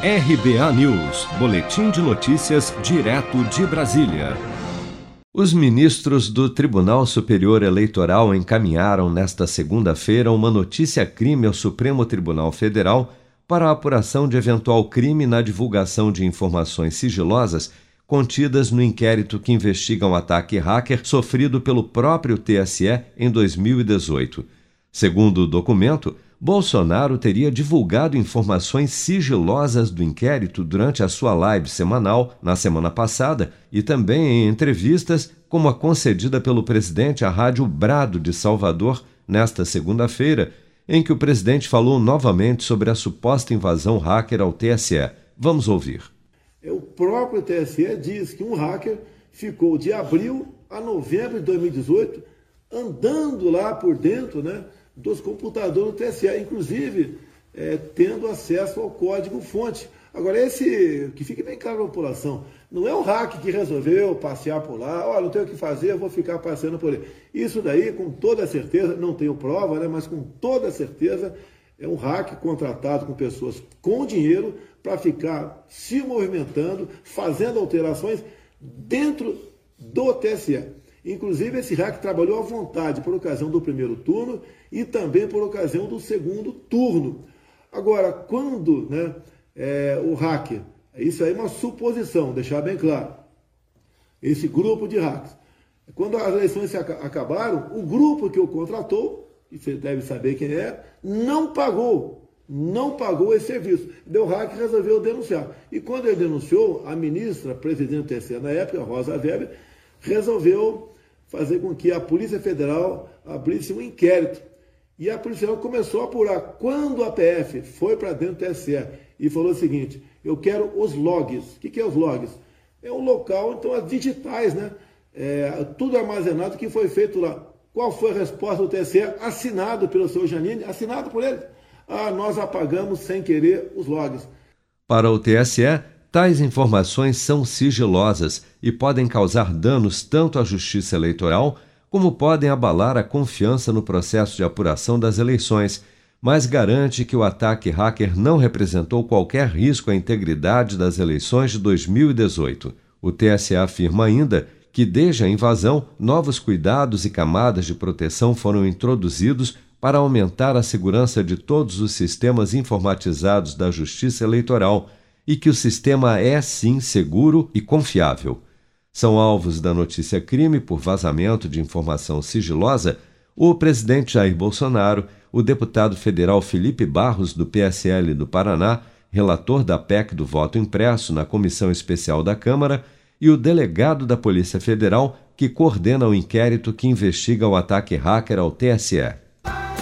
RBA News, Boletim de Notícias, direto de Brasília. Os ministros do Tribunal Superior Eleitoral encaminharam nesta segunda-feira uma notícia-crime ao Supremo Tribunal Federal para a apuração de eventual crime na divulgação de informações sigilosas contidas no inquérito que investiga um ataque hacker sofrido pelo próprio TSE em 2018. Segundo o documento, Bolsonaro teria divulgado informações sigilosas do inquérito durante a sua live semanal na semana passada e também em entrevistas, como a concedida pelo presidente à Rádio Brado de Salvador nesta segunda-feira, em que o presidente falou novamente sobre a suposta invasão hacker ao TSE. Vamos ouvir. É, o próprio TSE diz que um hacker ficou de abril a novembro de 2018 andando lá por dentro, né? Dos computadores do TSE, inclusive é, tendo acesso ao código-fonte. Agora, esse, que fique bem claro para a população, não é o hack que resolveu passear por lá, olha, não tenho o que fazer, eu vou ficar passeando por ali. Isso daí, com toda certeza, não tenho prova, né, mas com toda certeza, é um hack contratado com pessoas com dinheiro para ficar se movimentando, fazendo alterações dentro do TSE. Inclusive, esse hack trabalhou à vontade por ocasião do primeiro turno e também por ocasião do segundo turno. Agora, quando né, é, o hacker, isso aí é uma suposição, deixar bem claro, esse grupo de hackers, quando as eleições acabaram, o grupo que o contratou, e você deve saber quem é, não pagou, não pagou esse serviço. Deu hack resolveu denunciar. E quando ele denunciou, a ministra, presidente do TSE na época, Rosa Weber, resolveu fazer com que a Polícia Federal abrisse um inquérito. E a Polícia Federal começou a apurar. Quando a PF foi para dentro do TSE e falou o seguinte: eu quero os logs. O que, que é os logs? É um local, então, as digitais, né? É, tudo armazenado que foi feito lá. Qual foi a resposta do TSE? Assinado pelo seu Janine, assinado por ele. Ah, nós apagamos sem querer os logs. Para o TSE, Tais informações são sigilosas e podem causar danos tanto à Justiça Eleitoral como podem abalar a confiança no processo de apuração das eleições, mas garante que o ataque hacker não representou qualquer risco à integridade das eleições de 2018. O TSE afirma ainda que, desde a invasão, novos cuidados e camadas de proteção foram introduzidos para aumentar a segurança de todos os sistemas informatizados da Justiça Eleitoral e que o sistema é sim seguro e confiável. São alvos da notícia crime por vazamento de informação sigilosa o presidente Jair Bolsonaro, o deputado federal Felipe Barros, do PSL do Paraná, relator da PEC do voto impresso na Comissão Especial da Câmara, e o delegado da Polícia Federal, que coordena o inquérito que investiga o ataque hacker ao TSE.